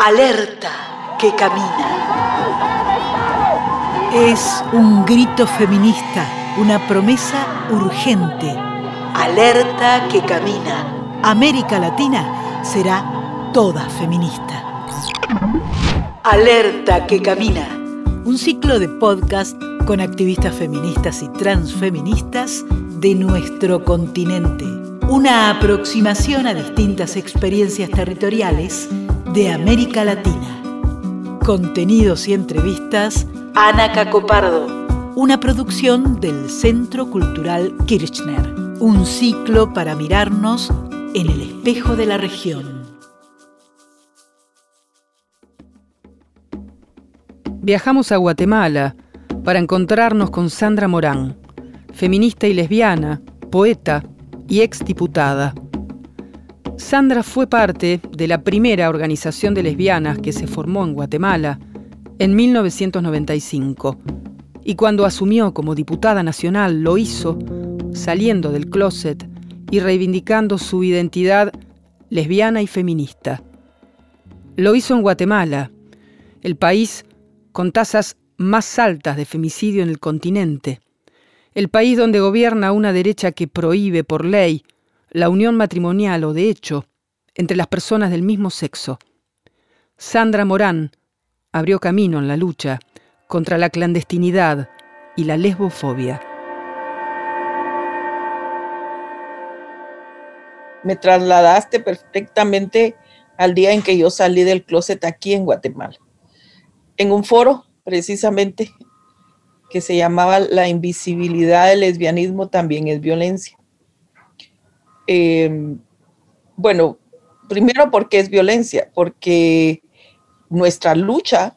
Alerta que camina. Es un grito feminista, una promesa urgente. Alerta que camina. América Latina será toda feminista. Alerta que camina. Un ciclo de podcast con activistas feministas y transfeministas de nuestro continente. Una aproximación a distintas experiencias territoriales de América Latina. Contenidos y entrevistas. Ana Cacopardo. Una producción del Centro Cultural Kirchner. Un ciclo para mirarnos en el espejo de la región. Viajamos a Guatemala para encontrarnos con Sandra Morán, feminista y lesbiana, poeta y exdiputada. Sandra fue parte de la primera organización de lesbianas que se formó en Guatemala en 1995 y cuando asumió como diputada nacional lo hizo saliendo del closet y reivindicando su identidad lesbiana y feminista. Lo hizo en Guatemala, el país con tasas más altas de femicidio en el continente, el país donde gobierna una derecha que prohíbe por ley la unión matrimonial o de hecho entre las personas del mismo sexo. Sandra Morán abrió camino en la lucha contra la clandestinidad y la lesbofobia. Me trasladaste perfectamente al día en que yo salí del closet aquí en Guatemala, en un foro precisamente que se llamaba La invisibilidad del lesbianismo también es violencia. Em, bueno, primero porque es violencia, porque nuestra lucha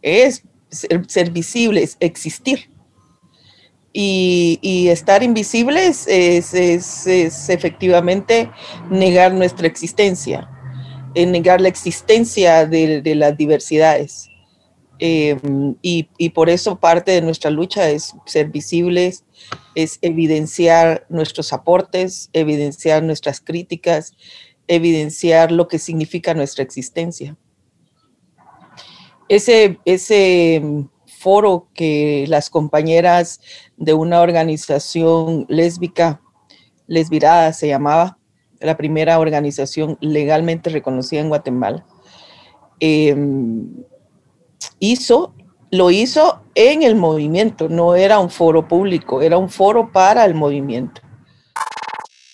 es ser, visibles, existir. Y, estar invisibles es, efectivamente negar nuestra existencia, negar la existencia de las diversidades. Em, y, por eso parte de nuestra lucha es ser visibles, es evidenciar nuestros aportes, evidenciar nuestras críticas, evidenciar lo que significa nuestra existencia. Ese, ese foro que las compañeras de una organización lésbica, Lesvirada se llamaba, la primera organización legalmente reconocida en Guatemala, em, hizo, lo hizo en el movimiento, no era un foro público, era un foro para el movimiento.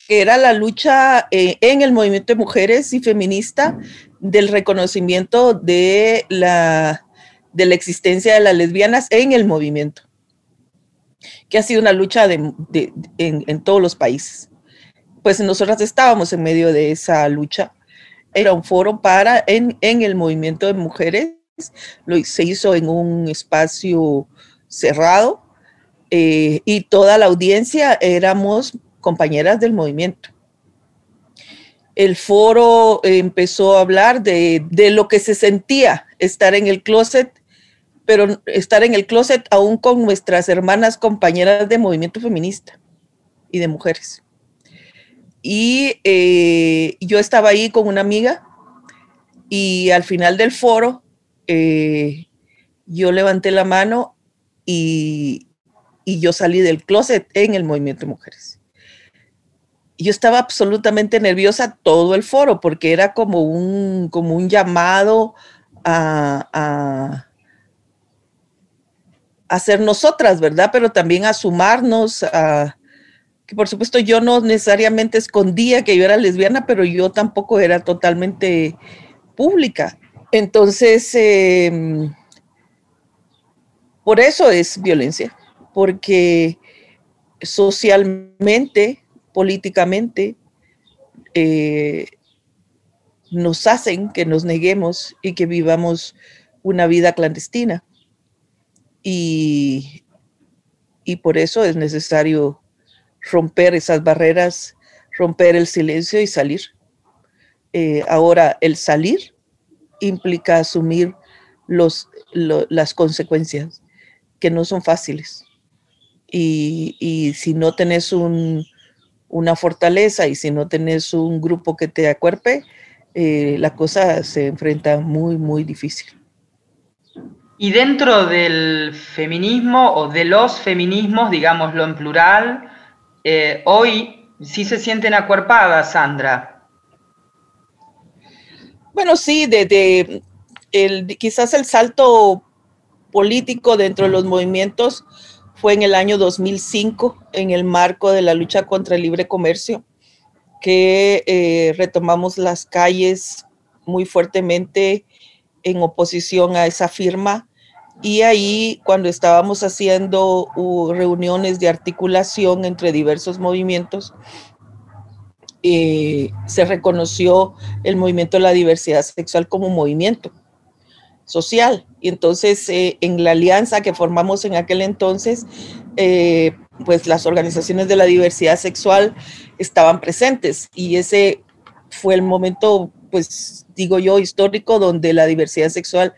Era la lucha eh, en el movimiento de mujeres y feminista del reconocimiento de la, de la existencia de las lesbianas en el movimiento, que ha sido una lucha de, en, todos los países. Pues nosotras estábamos en medio de esa lucha. Era un foro para en, en el movimiento de mujeres lo, se hizo en un espacio cerrado eh, y toda la audiencia éramos compañeras del movimiento. El foro empezó a hablar de, de lo que se sentía estar en el closet, pero estar en el closet aún con nuestras hermanas compañeras de movimiento feminista y de mujeres. Y eh, yo estaba ahí con una amiga y al final del foro eh, yo levanté la mano y, yo salí del closet en el movimiento mujeres. Yo estaba absolutamente nerviosa todo el foro porque era como un, como un llamado a, a, ser nosotras, ¿verdad? Pero también a sumarnos a, que por supuesto yo no necesariamente escondía que yo era lesbiana, pero yo tampoco era totalmente pública. Entonces, em, por eso es violencia, porque socialmente, políticamente, eh, nos hacen que nos neguemos y que vivamos una vida clandestina. Y, por eso es necesario romper esas barreras, romper el silencio y salir. Eh, ahora, el salir implica asumir los, las consecuencias, que no son fáciles. Y, si no tenés una fortaleza y si no tenés un grupo que te acuerpe, eh, la cosa se enfrenta muy, muy difícil. Y dentro del feminismo o de los feminismos, digámoslo en plural, eh, hoy sí se sienten acuerpadas, Sandra. Bueno, sí, desde el, quizás el salto político dentro de los movimientos fue en el año 2005, en el marco de la lucha contra el libre comercio, que eh, retomamos las calles muy fuertemente en oposición a esa firma. Y ahí, cuando estábamos haciendo reuniones de articulación entre diversos movimientos, eh, se reconoció el movimiento de la diversidad sexual como movimiento social. Y entonces, eh, en la alianza que formamos en aquel entonces, eh, pues las organizaciones de la diversidad sexual estaban presentes y ese fue el momento, pues digo yo, histórico donde la diversidad sexual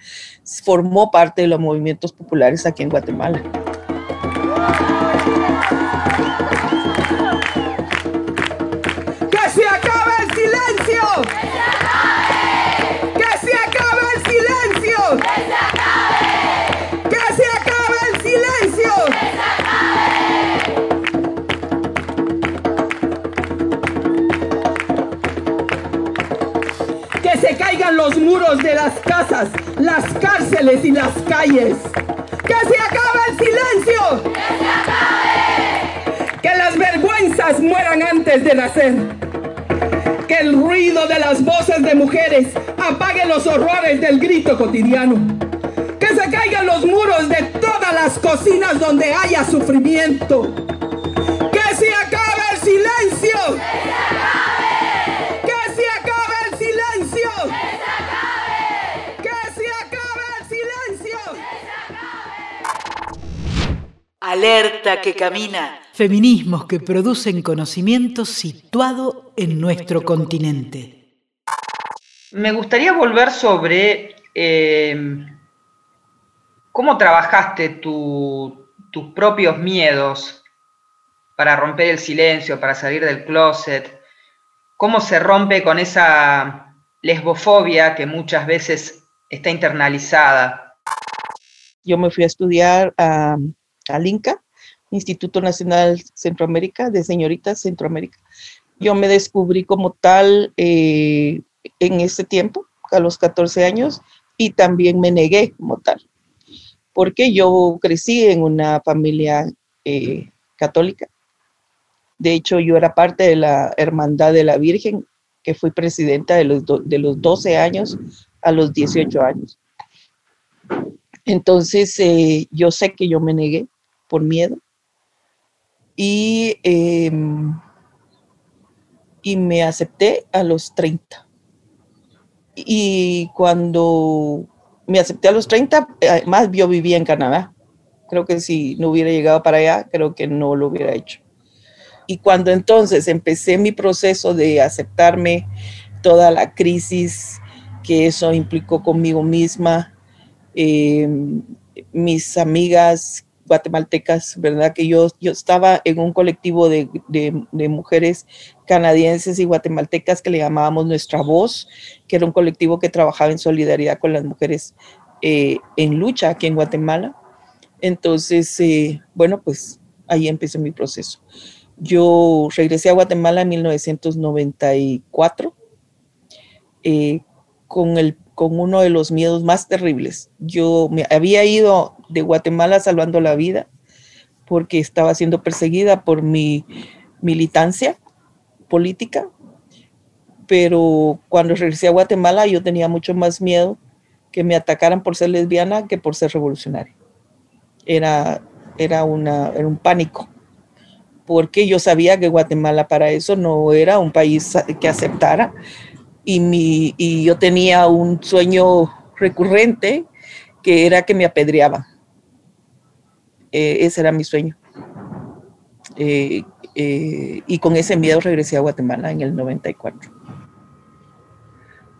formó parte de los movimientos populares aquí en Guatemala. Los muros de las casas, las cárceles y las calles. ¡Que se acabe el silencio! ¡Que se acabe! Que las vergüenzas mueran antes de nacer. Que el ruido de las voces de mujeres apague los horrores del grito cotidiano. Que se caigan los muros de todas las cocinas donde haya sufrimiento. ¡Que se acabe Alerta que camina. Feminismos que producen conocimiento situado en nuestro continente. Me gustaría volver sobre eh, cómo trabajaste tus propios miedos para romper el silencio, para salir del closet. ¿Cómo se rompe con esa lesbofobia que muchas veces está internalizada? Yo me fui a estudiar a al INCA, Instituto Nacional Centroamérica, de Señoritas Centroamérica. Yo me descubrí como tal eh, en ese tiempo, a los 14 años, y también me negué como tal, porque yo crecí en una familia eh, católica. De hecho, yo era parte de la Hermandad de la Virgen, que fui presidenta de los, de los 12 años a los 18 años. Entonces, eh, yo sé que yo me negué por miedo y, em, y me acepté a los 30. Y cuando me acepté a los 30, además yo vivía en Canadá. Creo que si no hubiera llegado para allá, creo que no lo hubiera hecho. Y cuando entonces empecé mi proceso de aceptarme toda la crisis que eso implicó conmigo misma, em, mis amigas guatemaltecas, ¿verdad? Que yo, yo estaba en un colectivo de, mujeres canadienses y guatemaltecas que le llamábamos Nuestra Voz, que era un colectivo que trabajaba en solidaridad con las mujeres eh, en lucha aquí en Guatemala. Entonces, eh, bueno, pues ahí empezó mi proceso. Yo regresé a Guatemala en 1994 eh, con el con uno de los miedos más terribles. Yo me había ido de Guatemala salvando la vida porque estaba siendo perseguida por mi militancia política, pero cuando regresé a Guatemala yo tenía mucho más miedo que me atacaran por ser lesbiana que por ser revolucionaria. Era, era, una, era un pánico, porque yo sabía que Guatemala para eso no era un país que aceptara y, mi, y yo tenía un sueño recurrente que era que me apedreaban. Eh, ese era mi sueño. Eh, eh, y con ese miedo regresé a Guatemala en el 94.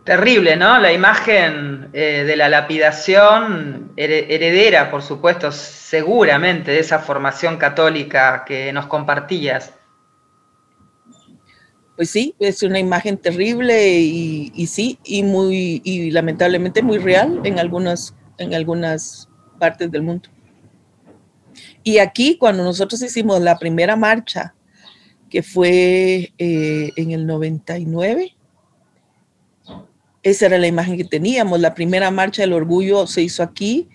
Terrible, ¿no? La imagen de la lapidación heredera, por supuesto, seguramente de esa formación católica que nos compartías. pues sí, es una imagen terrible y, sí, y muy, y lamentablemente muy real en algunas, en algunas partes del mundo. Y aquí, cuando nosotros hicimos la primera marcha, que fue eh, en el 99, esa era la imagen que teníamos. La primera marcha del orgullo se hizo aquí,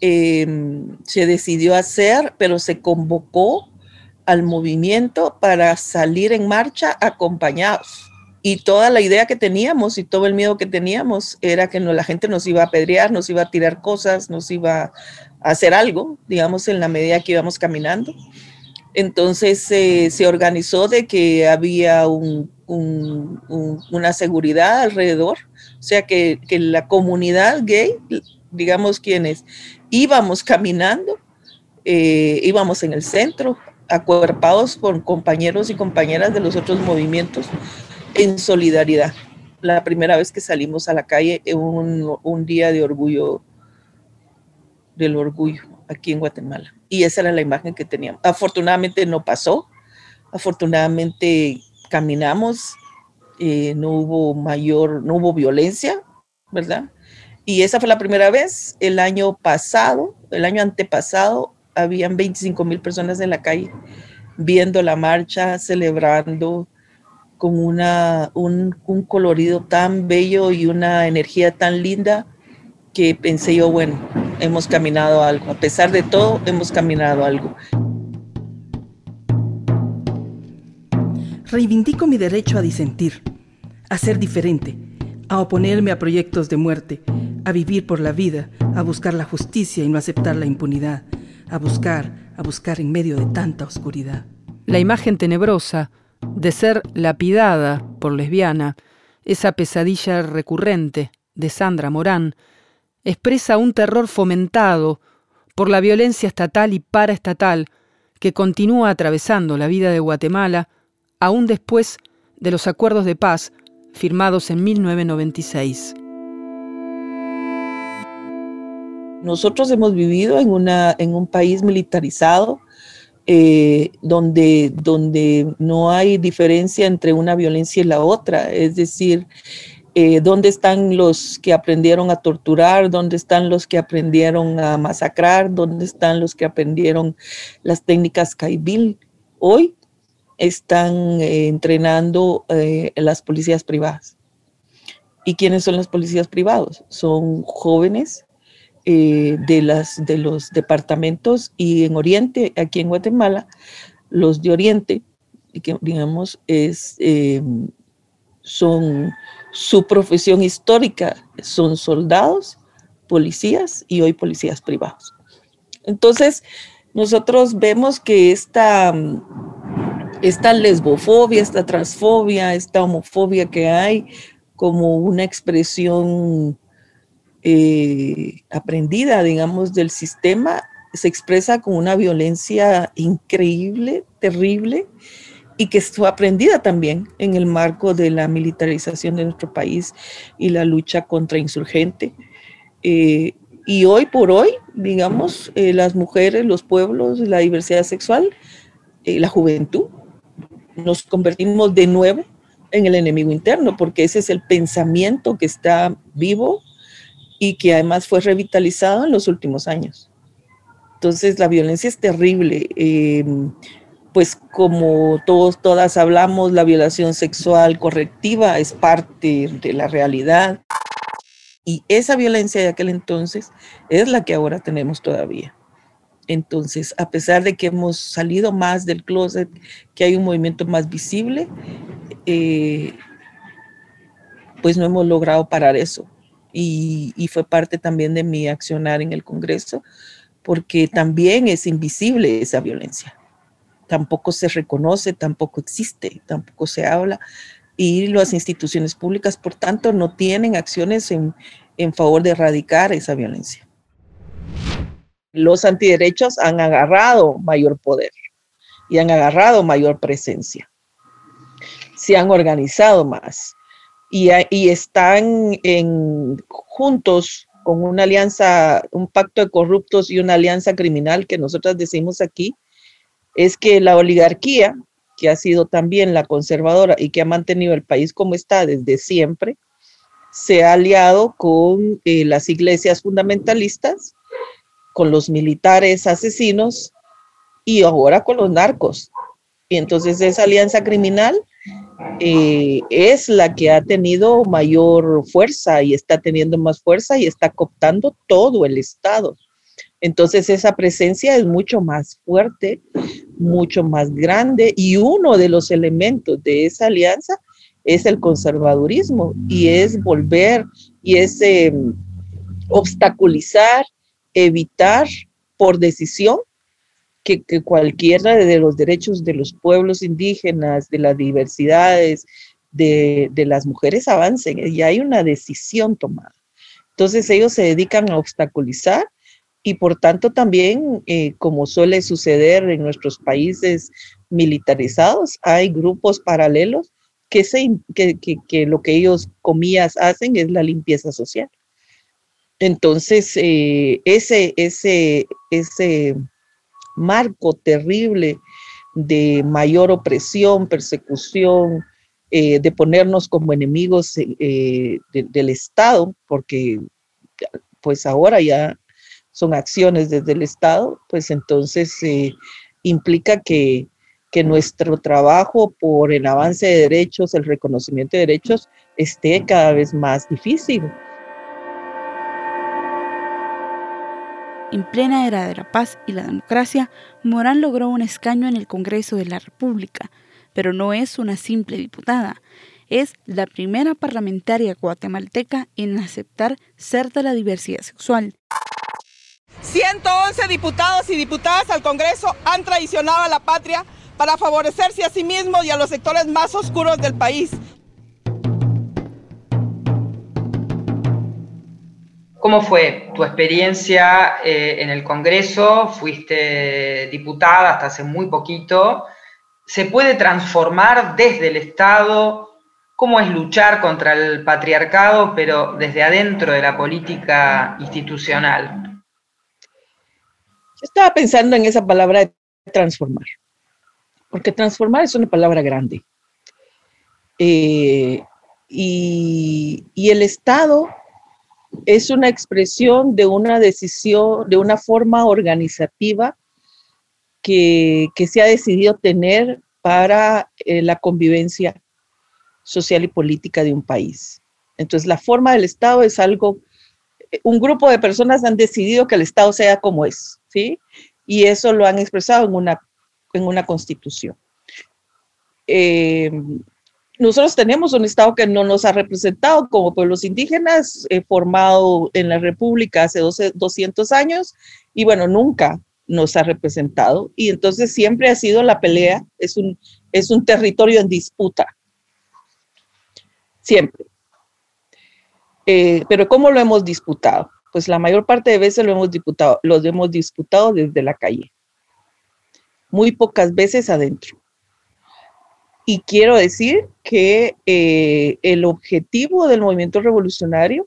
em, se decidió hacer, pero se convocó al movimiento para salir en marcha acompañados. Y toda la idea que teníamos y todo el miedo que teníamos era que no, la gente nos iba a apedrear, nos iba a tirar cosas, nos iba hacer algo, digamos, en la medida que íbamos caminando. Entonces se organizó de que había una seguridad alrededor, o sea que, que la comunidad gay, digamos quienes íbamos caminando, eh, íbamos en el centro, acuerpados con compañeros y compañeras de los otros movimientos en solidaridad. La primera vez que salimos a la calle en un, día de orgullo, del orgullo aquí en Guatemala. Y esa era la imagen que teníamos. Afortunadamente no pasó. Afortunadamente caminamos, eh, no hubo mayor, no hubo violencia, ¿verdad? Y esa fue la primera vez. El año pasado, el año antepasado, habían 25 mil personas en la calle viendo la marcha, celebrando con una, un, colorido tan bello y una energía tan linda que pensé yo, bueno, hemos caminado algo. A pesar de todo, hemos caminado algo. Reivindico mi derecho a disentir, a ser diferente, a oponerme a proyectos de muerte, a vivir por la vida, a buscar la justicia y no aceptar la impunidad, a buscar, a buscar en medio de tanta oscuridad. La imagen tenebrosa de ser lapidada por lesbiana, esa pesadilla recurrente de Sandra Morán, expresa un terror fomentado por la violencia estatal y paraestatal que continúa atravesando la vida de Guatemala aún después de los acuerdos de paz firmados en 1996. Nosotros hemos vivido en, una, en un país militarizado eh, donde, donde no hay diferencia entre una violencia y la otra. Es decir, eh, dónde están los que aprendieron a torturar, dónde están los que aprendieron a masacrar, dónde están los que aprendieron las técnicas Caibil. Hoy están eh, entrenando las policías privadas. ¿Y quiénes son las policías privados? Son jóvenes eh, de, los departamentos y en Oriente, aquí en Guatemala, los de Oriente, digamos, eh, son su profesión histórica, son soldados, policías y hoy policías privados. Entonces, nosotros vemos que esta, esta lesbofobia, esta transfobia, esta homofobia que hay como una expresión eh, aprendida, digamos, del sistema, se expresa con una violencia increíble, terrible, y que fue aprendida también en el marco de la militarización de nuestro país y la lucha contra insurgente. Eh, y hoy por hoy, digamos, eh, las mujeres, los pueblos, la diversidad sexual, la juventud, nos convertimos de nuevo en el enemigo interno, porque ese es el pensamiento que está vivo y que además fue revitalizado en los últimos años. Entonces la violencia es terrible. Em, pues como todos, todas hablamos, la violación sexual correctiva es parte de la realidad. Y esa violencia de aquel entonces es la que ahora tenemos todavía. Entonces, a pesar de que hemos salido más del closet, que hay un movimiento más visible, eh, pues no hemos logrado parar eso y, fue parte también de mi accionar en el Congreso, porque también es invisible esa violencia. Tampoco se reconoce, tampoco existe, tampoco se habla y las instituciones públicas, por tanto, no tienen acciones en, en favor de erradicar esa violencia. Los antiderechos han agarrado mayor poder y han agarrado mayor presencia. Se han organizado más y, están en, juntos con una alianza, un pacto de corruptos y una alianza criminal que nosotras decimos aquí, es que la oligarquía que ha sido también la conservadora y que ha mantenido el país como está desde siempre, se ha aliado con eh, las iglesias fundamentalistas, con los militares asesinos y ahora con los narcos. Y entonces esa alianza criminal eh, es la que ha tenido mayor fuerza y está teniendo más fuerza y está cooptando todo el Estado. Entonces esa presencia es mucho más fuerte, mucho más grande y uno de los elementos de esa alianza es el conservadurismo y es volver y es em, obstaculizar, evitar por decisión que, cualquiera de los derechos de los pueblos indígenas, de las diversidades, de, las mujeres avancen. Y hay una decisión tomada. Entonces ellos se dedican a obstaculizar y por tanto también, eh, como suele suceder en nuestros países militarizados, hay grupos paralelos que, se, que, lo que ellos, comillas, hacen es la limpieza social. Entonces, eh, ese, ese, ese marco terrible de mayor opresión, persecución, eh, de ponernos como enemigos del Estado, porque pues ahora ya son acciones desde el Estado, pues entonces eh, implica que, que nuestro trabajo por el avance de derechos, el reconocimiento de derechos, esté cada vez más difícil. En plena era de la paz y la democracia, Morán logró un escaño en el Congreso de la República, pero no es una simple diputada. Es la primera parlamentaria guatemalteca en aceptar ser de la diversidad sexual. 111 diputados y diputadas al Congreso han traicionado a la patria para favorecerse a sí mismos y a los sectores más oscuros del país. ¿Cómo fue tu experiencia eh, en el Congreso? Fuiste diputada hasta hace muy poquito. ¿Se puede transformar desde el Estado? ¿Cómo es luchar contra el patriarcado, pero desde adentro de la política institucional? Estaba pensando en esa palabra de transformar, porque transformar es una palabra grande. Eh, y, el Estado es una expresión de una decisión, de una forma organizativa que, se ha decidido tener para eh, la convivencia social y política de un país. Entonces, la forma del Estado es algo, un grupo de personas han decidido que el Estado sea como es. ¿sí? Y eso lo han expresado en una, en una constitución. Eh, nosotros tenemos un Estado que no nos ha representado como pueblos indígenas, formado en la República hace 12, 200 años, y bueno, nunca nos ha representado. Y entonces siempre ha sido la pelea, es un, es un territorio en disputa. Siempre. Eh, pero ¿cómo lo hemos disputado? pues la mayor parte de veces lo hemos disputado, los hemos disputado desde la calle. Muy pocas veces adentro. Y quiero decir que eh, el objetivo del movimiento revolucionario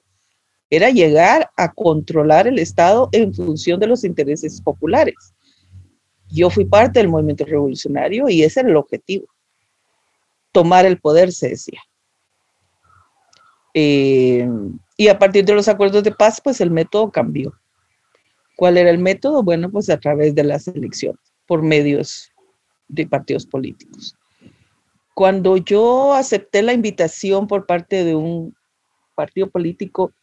era llegar a controlar el Estado en función de los intereses populares. Yo fui parte del movimiento revolucionario y ese era el objetivo. Tomar el poder, se decía. Eh, y a partir de los acuerdos de paz, pues el método cambió. ¿Cuál era el método? Bueno, pues a través de las elecciones, por medios de partidos políticos. Cuando yo acepté la invitación por parte de un partido político,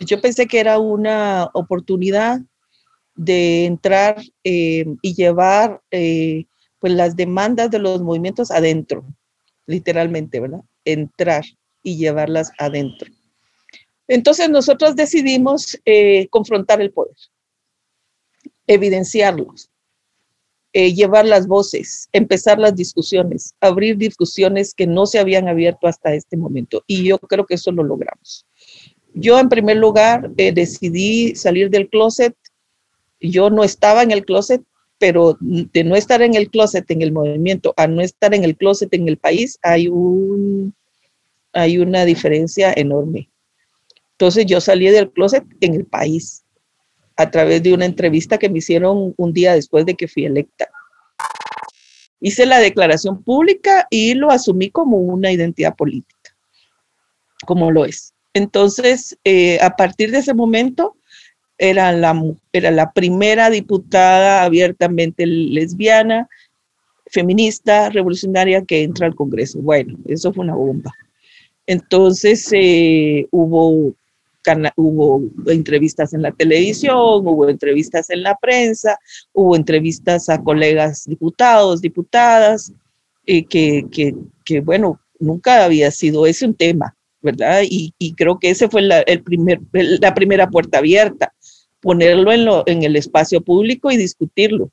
yo pensé que era una oportunidad de entrar eh, y llevar eh, pues las demandas de los movimientos adentro, literalmente, ¿verdad? Entrar y llevarlas adentro. Entonces nosotros decidimos eh, confrontar el poder, evidenciarlos, eh, llevar las voces, empezar las discusiones, abrir discusiones que no se habían abierto hasta este momento. Y yo creo que eso lo logramos. Yo en primer lugar eh, decidí salir del closet. Yo no estaba en el closet, pero de no estar en el closet en el movimiento a no estar en el closet en el país hay, un, hay una diferencia enorme. Entonces yo salí del closet en el país a través de una entrevista que me hicieron un día después de que fui electa. hice la declaración pública y lo asumí como una identidad política, como lo es. Entonces, eh, a partir de ese momento, era la, era la primera diputada abiertamente lesbiana, feminista, revolucionaria que entra al Congreso. Bueno, eso fue una bomba. Entonces eh, hubo, entrevistas en la televisión, hubo entrevistas en la prensa, hubo entrevistas a colegas diputados, diputadas, eh, que, que, bueno, nunca había sido ese un tema, ¿verdad? Y, creo que ese fue la, el primer, la primera puerta abierta, ponerlo en, lo, en el espacio público y discutirlo.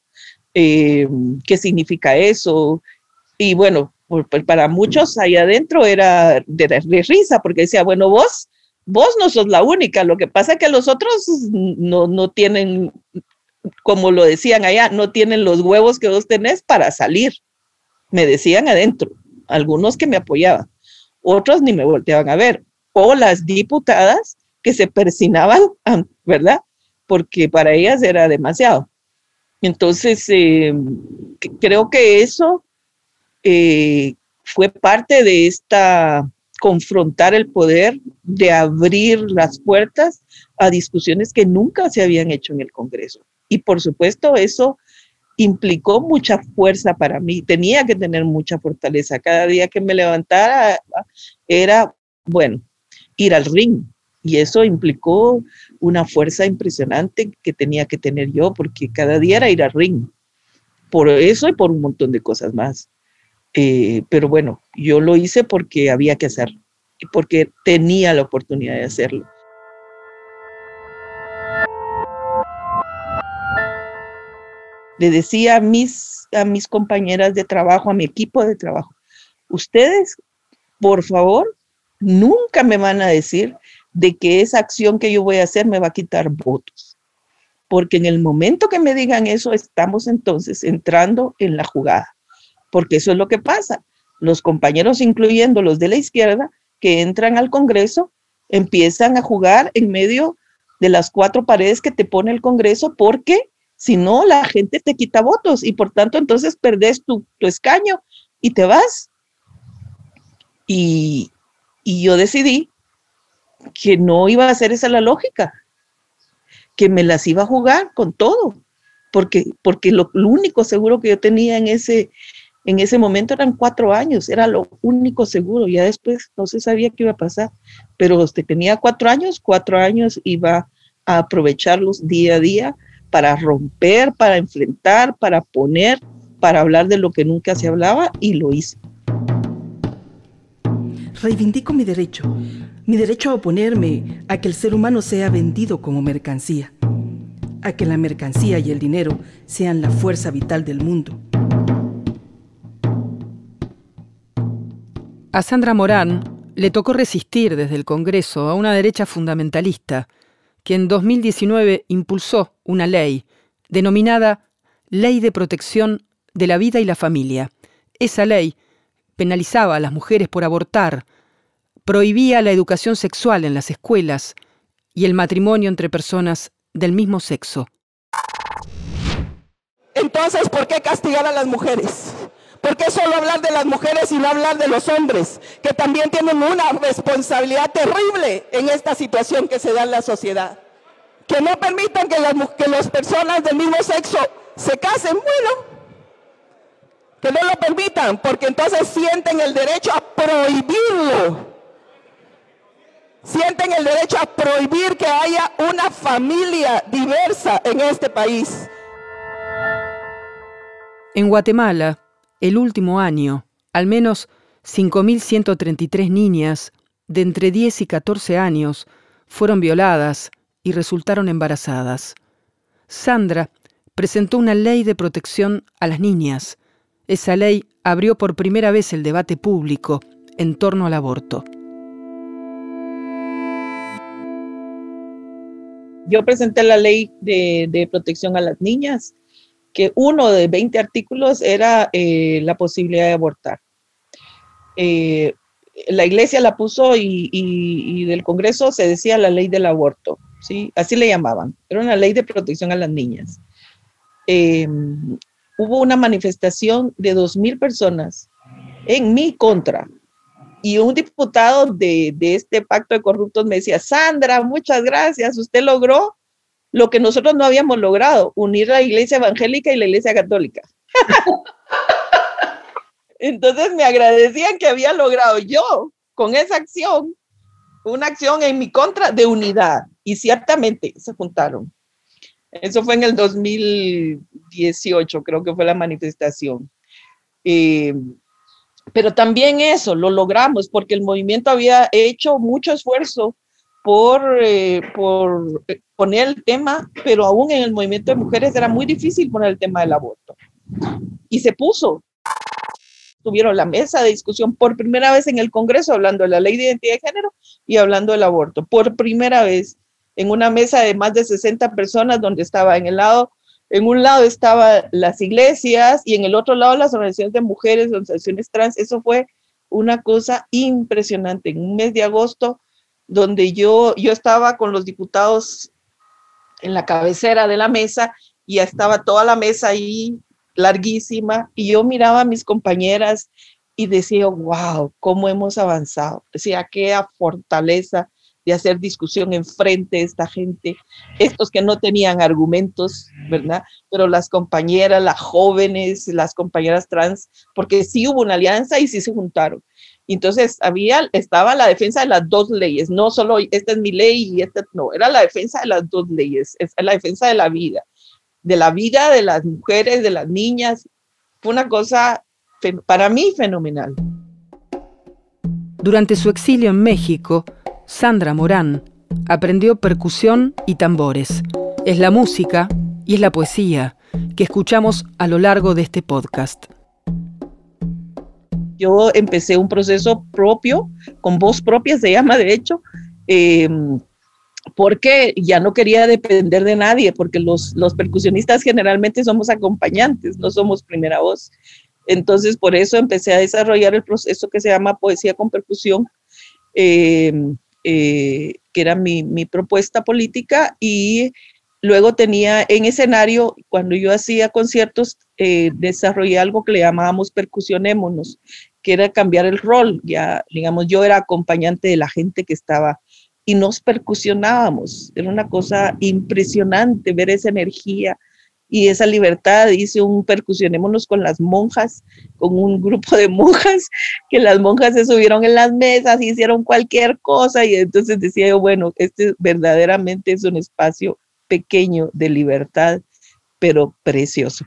Eh, qué significa eso. Y bueno, para muchos ahí adentro era de, risa, porque decía, bueno, vos, vos no sos la única, lo que pasa es que los otros no, no tienen, como lo decían allá, no tienen los huevos que vos tenés para salir. Me decían adentro, algunos que me apoyaban, otros ni me volteaban a ver, o las diputadas que se persinaban, ¿verdad? Porque para ellas era demasiado. Entonces, eh, creo que eso eh, fue parte de esta confrontar el poder, de abrir las puertas a discusiones que nunca se habían hecho en el Congreso. Y por supuesto, eso implicó mucha fuerza para mí. Tenía que tener mucha fortaleza. Cada día que me levantara era, bueno, ir al ring. Y eso implicó una fuerza impresionante que tenía que tener yo, porque cada día era ir al ring. Por eso y por un montón de cosas más. Eh, pero bueno, yo lo hice porque había que hacerlo, porque tenía la oportunidad de hacerlo. Le decía mis, a mis compañeras de trabajo, a mi equipo de trabajo, ustedes, por favor, nunca me van a decir de que esa acción que yo voy a hacer me va a quitar votos. Porque en el momento que me digan eso, estamos entonces entrando en la jugada. Porque eso es lo que pasa. Los compañeros, incluyendo los de la izquierda, que entran al Congreso, empiezan a jugar en medio de las cuatro paredes que te pone el Congreso porque si no, la gente te quita votos y por tanto entonces perdés tu, escaño y te vas. Y, y yo decidí que no iba a ser esa la lógica, que me las iba a jugar con todo, porque, porque lo, único seguro que yo tenía en ese, en ese momento eran cuatro años, era lo único seguro, ya después no se sabía qué iba a pasar, pero usted tenía cuatro años, cuatro años iba a aprovecharlos día a día para romper, para enfrentar, para poner, para hablar de lo que nunca se hablaba y lo hice. Reivindico mi derecho mi derecho a oponerme a que el ser humano sea vendido como mercancía, a que la mercancía y el dinero sean la fuerza vital del mundo. A Sandra Morán le tocó resistir desde el Congreso a una derecha fundamentalista que en 2019 impulsó una ley denominada Ley de Protección de la Vida y la Familia. Esa ley penalizaba a las mujeres por abortar, prohibía la educación sexual en las escuelas y el matrimonio entre personas del mismo sexo. Entonces, ¿por qué castigar a las mujeres? ¿Por qué solo hablar de las mujeres y no hablar de los hombres, que también tienen una responsabilidad terrible en esta situación que se da en la sociedad? Que no permitan que las, que las personas del mismo sexo se casen, bueno, que no lo permitan, porque entonces sienten el derecho a prohibirlo sienten el derecho a prohibir que haya una familia diversa en este país. En Guatemala, el último año, al menos 5.133 niñas de entre 10 y 14 años fueron violadas y resultaron embarazadas. Sandra presentó una ley de protección a las niñas. Esa ley abrió por primera vez el debate público en torno al aborto. yo presenté la ley de, protección a las niñas, que uno de 20 artículos era eh, la posibilidad de abortar. Eh, la iglesia la puso y, del Congreso se decía la ley del aborto, ¿sí? Así le llamaban. Era una ley de protección a las niñas. Eh, hubo una manifestación de dos mil personas en mi contra. Y un diputado de, de este pacto de corruptos me decía, Sandra, muchas gracias, usted logró lo que nosotros no habíamos logrado, unir la iglesia evangélica y la iglesia católica. Entonces me agradecían que había logrado yo con esa acción, una acción en mi contra de unidad. Y ciertamente se juntaron. Eso fue en el 2018, creo que fue la manifestación. Eh, pero también eso lo logramos porque el movimiento había hecho mucho esfuerzo por, eh, por eh, poner el tema, pero aún en el movimiento de mujeres era muy difícil poner el tema del aborto. Y se puso. Tuvieron la mesa de discusión por primera vez en el Congreso hablando de la ley de identidad de género y hablando del aborto. Por primera vez en una mesa de más de 60 personas donde estaba en el lado, en un lado estaban las iglesias y en el otro lado las organizaciones de mujeres, organizaciones trans. Eso fue una cosa impresionante. En un mes de agosto donde yo, yo estaba con los diputados en la cabecera de la mesa y estaba toda la mesa ahí larguísima y yo miraba a mis compañeras y decía, wow, cómo hemos avanzado. Decía, qué fortaleza de hacer discusión enfrente de esta gente, estos que no tenían argumentos, ¿verdad? Pero las compañeras, las jóvenes, las compañeras trans, porque sí hubo una alianza y sí se juntaron. Entonces había, estaba la defensa de las dos leyes, no solo esta es mi ley y esta no, era la defensa de las dos leyes, es la defensa de la vida, de la vida de las mujeres, de las niñas. Fue una cosa para mí fenomenal. Durante su exilio en México, Sandra Morán aprendió percusión y tambores. Es la música y es la poesía que escuchamos a lo largo de este podcast yo empecé un proceso propio, con voz propia se llama de hecho, em, porque ya no quería depender de nadie, porque los, los percusionistas generalmente somos acompañantes, no somos primera voz. Entonces, por eso empecé a desarrollar el proceso que se llama Poesía con Percusión, em, eh, que era mi, mi, propuesta política, y luego tenía en escenario, cuando yo hacía conciertos, eh, desarrollé algo que le llamábamos percusionémonos, que era cambiar el rol. Ya, digamos, yo era acompañante de la gente que estaba y nos percusionábamos. Era una cosa impresionante ver esa energía y esa libertad. Hice un percusionémonos con las monjas, con un grupo de monjas, que las monjas se subieron en las mesas, hicieron cualquier cosa y entonces decía yo, bueno, este verdaderamente es un espacio pequeño de libertad, pero precioso.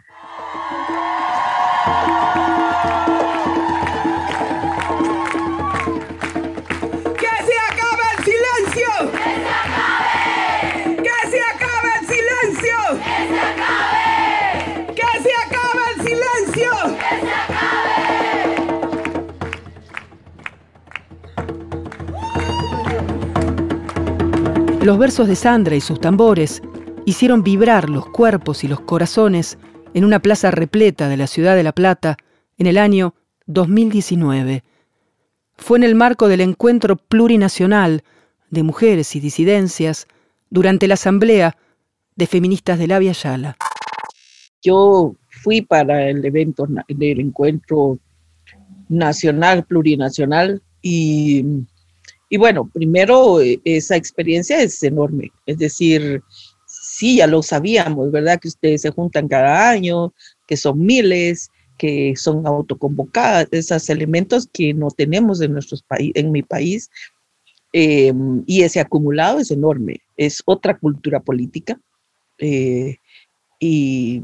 Los versos de Sandra y sus tambores hicieron vibrar los cuerpos y los corazones en una plaza repleta de la ciudad de La Plata en el año 2019. Fue en el marco del encuentro plurinacional de mujeres y disidencias durante la asamblea de feministas de la Via Yala. Yo fui para el evento del encuentro nacional, plurinacional, y y bueno, primero, eh, esa experiencia es enorme. Es decir, sí, ya lo sabíamos, ¿verdad? Que ustedes se juntan cada año, que son miles, que son autoconvocadas, esos elementos que no tenemos en, nuestros en mi país. Em, y ese acumulado es enorme. Es otra cultura política. Eh, y,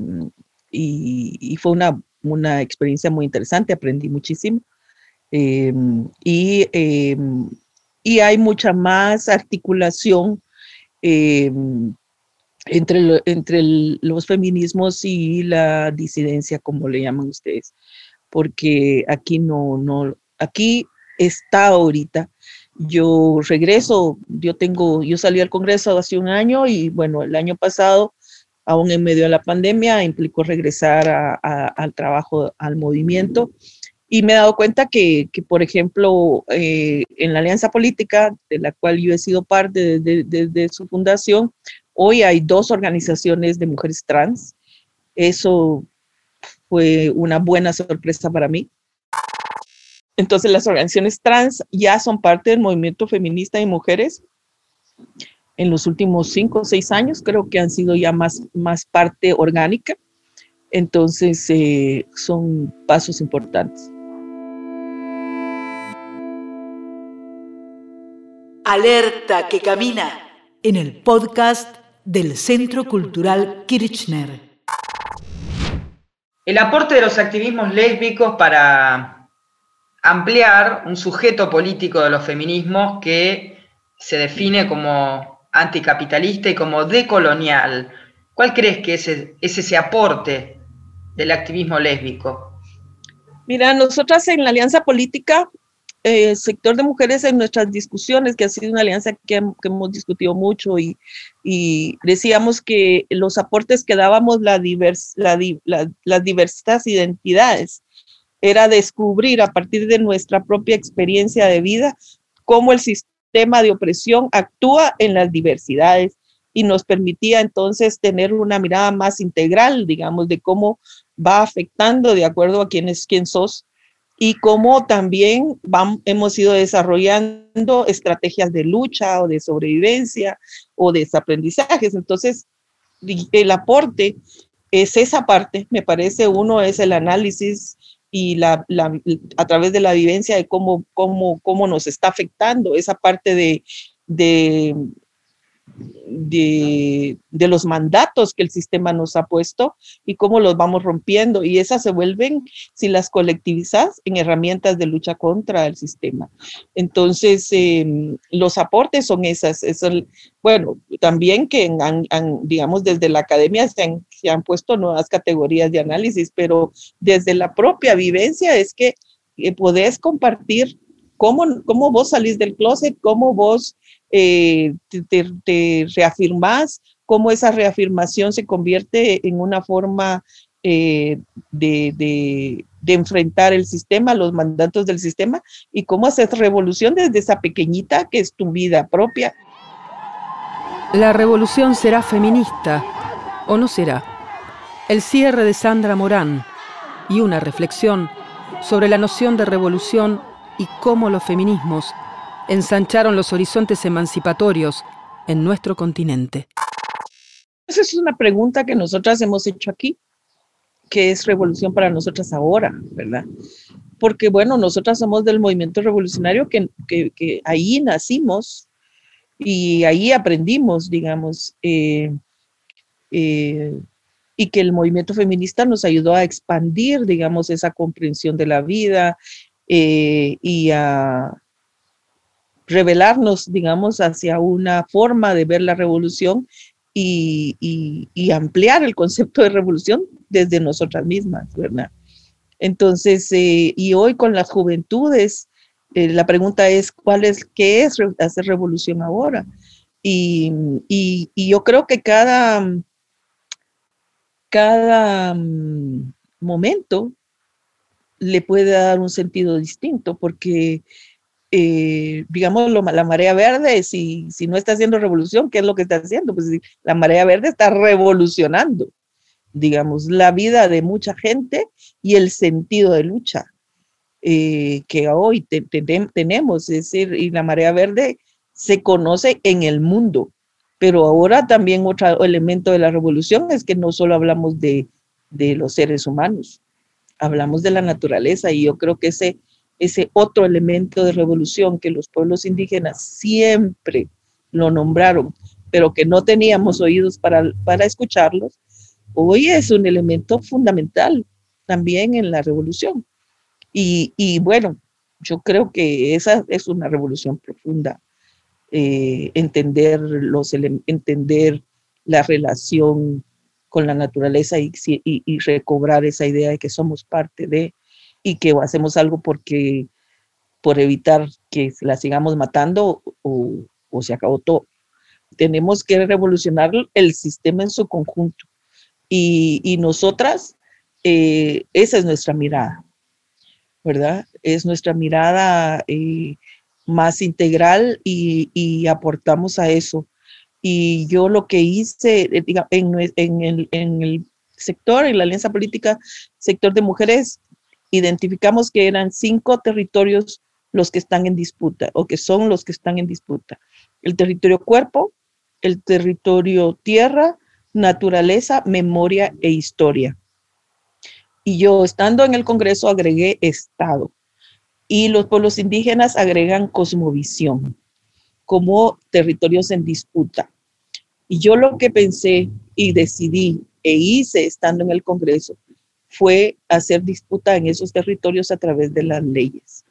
y, fue una, una experiencia muy interesante, aprendí muchísimo. Em, y em, y hay mucha más articulación eh, entre, entre los feminismos y la disidencia, como le llaman ustedes, porque aquí no, no, aquí está ahorita. Yo regreso, yo tengo, yo salí al Congreso hace un año y bueno, el año pasado, aún en medio de la pandemia, implicó regresar al trabajo, al movimiento y me he dado cuenta que, que por ejemplo, eh, en la alianza política, de la cual yo he sido parte desde de, su fundación, hoy hay dos organizaciones de mujeres trans. Eso fue una buena sorpresa para mí. Entonces las organizaciones trans ya son parte del movimiento feminista de mujeres. En los últimos cinco o seis años creo que han sido ya más, más parte orgánica. Entonces eh, son pasos importantes. Alerta que camina en el podcast del Centro Cultural Kirchner. El aporte de los activismos lésbicos para ampliar un sujeto político de los feminismos que se define como anticapitalista y como decolonial. ¿Cuál crees que es, es ese aporte del activismo lésbico? Mira, nosotras en la Alianza Política eh, sector de mujeres en nuestras discusiones, que ha sido una alianza que, hemos discutido mucho y, decíamos que los aportes que dábamos la las diversas identidades era descubrir a partir de nuestra propia experiencia de vida cómo el sistema de opresión actúa en las diversidades y nos permitía entonces tener una mirada más integral, digamos, de cómo va afectando de acuerdo a quién es quién sos y cómo también hemos ido desarrollando estrategias de lucha o de sobrevivencia o de aprendizajes. Entonces, el aporte es esa parte, me parece, uno es el análisis y a través de la vivencia de cómo, cómo, cómo nos está afectando esa parte de de, los mandatos que el sistema nos ha puesto y cómo los vamos rompiendo. Y esas se vuelven, si las colectivizas, en herramientas de lucha contra el sistema. Entonces, em, los aportes son esas. Es bueno, también que digamos, desde la academia se han, se han, puesto nuevas categorías de análisis, pero desde la propia vivencia es que eh, podés compartir cómo, cómo vos salís del closet, cómo vos eh, te, reafirmas, cómo esa reafirmación se convierte en una forma eh, de, enfrentar el sistema, los mandatos del sistema, y cómo haces revolución desde esa pequeñita que es tu vida propia. La revolución será feminista o no será. El cierre de Sandra Morán y una reflexión sobre la noción de revolución y cómo los feminismos ensancharon los horizontes emancipatorios en nuestro continente. Esa es una pregunta que nosotras hemos hecho aquí. ¿Qué es revolución para nosotras ahora, verdad? Porque, bueno, nosotras somos del movimiento revolucionario que, que, ahí nacimos y ahí aprendimos, digamos, eh, eh, y que el movimiento feminista nos ayudó a expandir, digamos, esa comprensión de la vida eh, y a, revelarnos, digamos, hacia una forma de ver la revolución y, ampliar el concepto de revolución desde nosotras mismas, ¿verdad? Entonces, eh, y hoy con las juventudes, eh, la pregunta es, ¿cuál es, qué es hacer revolución ahora? Y, yo creo que cada, cada mm, momento le puede dar un sentido distinto, porque eh, digamos, la marea verde, si, si no está haciendo revolución, ¿qué es lo que está haciendo? Pues la marea verde está revolucionando, digamos, la vida de mucha gente y el sentido de lucha eh, que hoy tenemos. Es decir, y la marea verde se conoce en el mundo, pero ahora también otro elemento de la revolución es que no solo hablamos de, de los seres humanos, hablamos de la naturaleza y yo creo que ese ese otro elemento de revolución que los pueblos indígenas siempre lo nombraron, pero que no teníamos oídos para, para escucharlos, hoy es un elemento fundamental también en la revolución. Y, bueno, yo creo que esa es una revolución profunda, eh, entender, los, entender la relación con la naturaleza y, y, recobrar esa idea de que somos parte de, y que hacemos algo porque por evitar que la sigamos matando o, se acabó todo. Tenemos que revolucionar el sistema en su conjunto. Y, nosotras, eh, esa es nuestra mirada, ¿verdad? Es nuestra mirada eh, más integral y, aportamos a eso. Y yo lo que hice, eh, en, en, el, en el sector, en la Alianza Política Sector de Mujeres, identificamos que eran cinco territorios los que están en disputa o que son los que están en disputa. El territorio cuerpo, el territorio tierra, naturaleza, memoria e historia. Y yo, estando en el Congreso, agregué Estado. Y los pueblos indígenas agregan cosmovisión como territorios en disputa. Y yo lo que pensé y decidí e hice estando en el Congreso fue hacer disputa en esos territorios a través de las leyes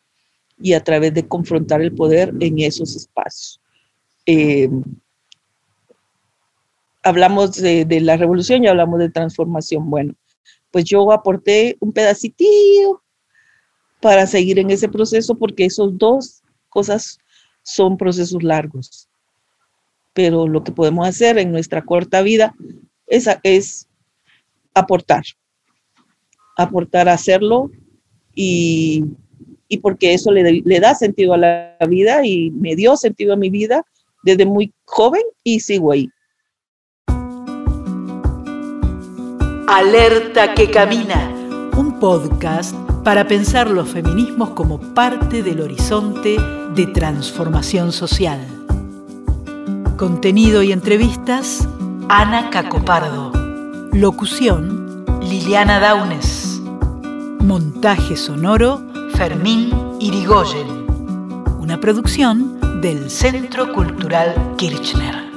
y a través de confrontar el poder en esos espacios. Eh, hablamos de, la revolución y hablamos de transformación. Bueno, pues yo aporté un pedacito para seguir en ese proceso porque esos dos cosas son procesos largos. Pero lo que podemos hacer en nuestra corta vida es, es aportar, aportar a hacerlo y, porque eso le, le da sentido a la vida y me dio sentido a mi vida desde muy joven y sigo ahí. Alerta que camina, un podcast para pensar los feminismos como parte del horizonte de transformación social. Contenido y entrevistas, Ana Cacopardo. Locución, Liliana Daunes. Montaje sonoro, Fermín Irigoyen. Una producción del Centro Cultural Kirchner.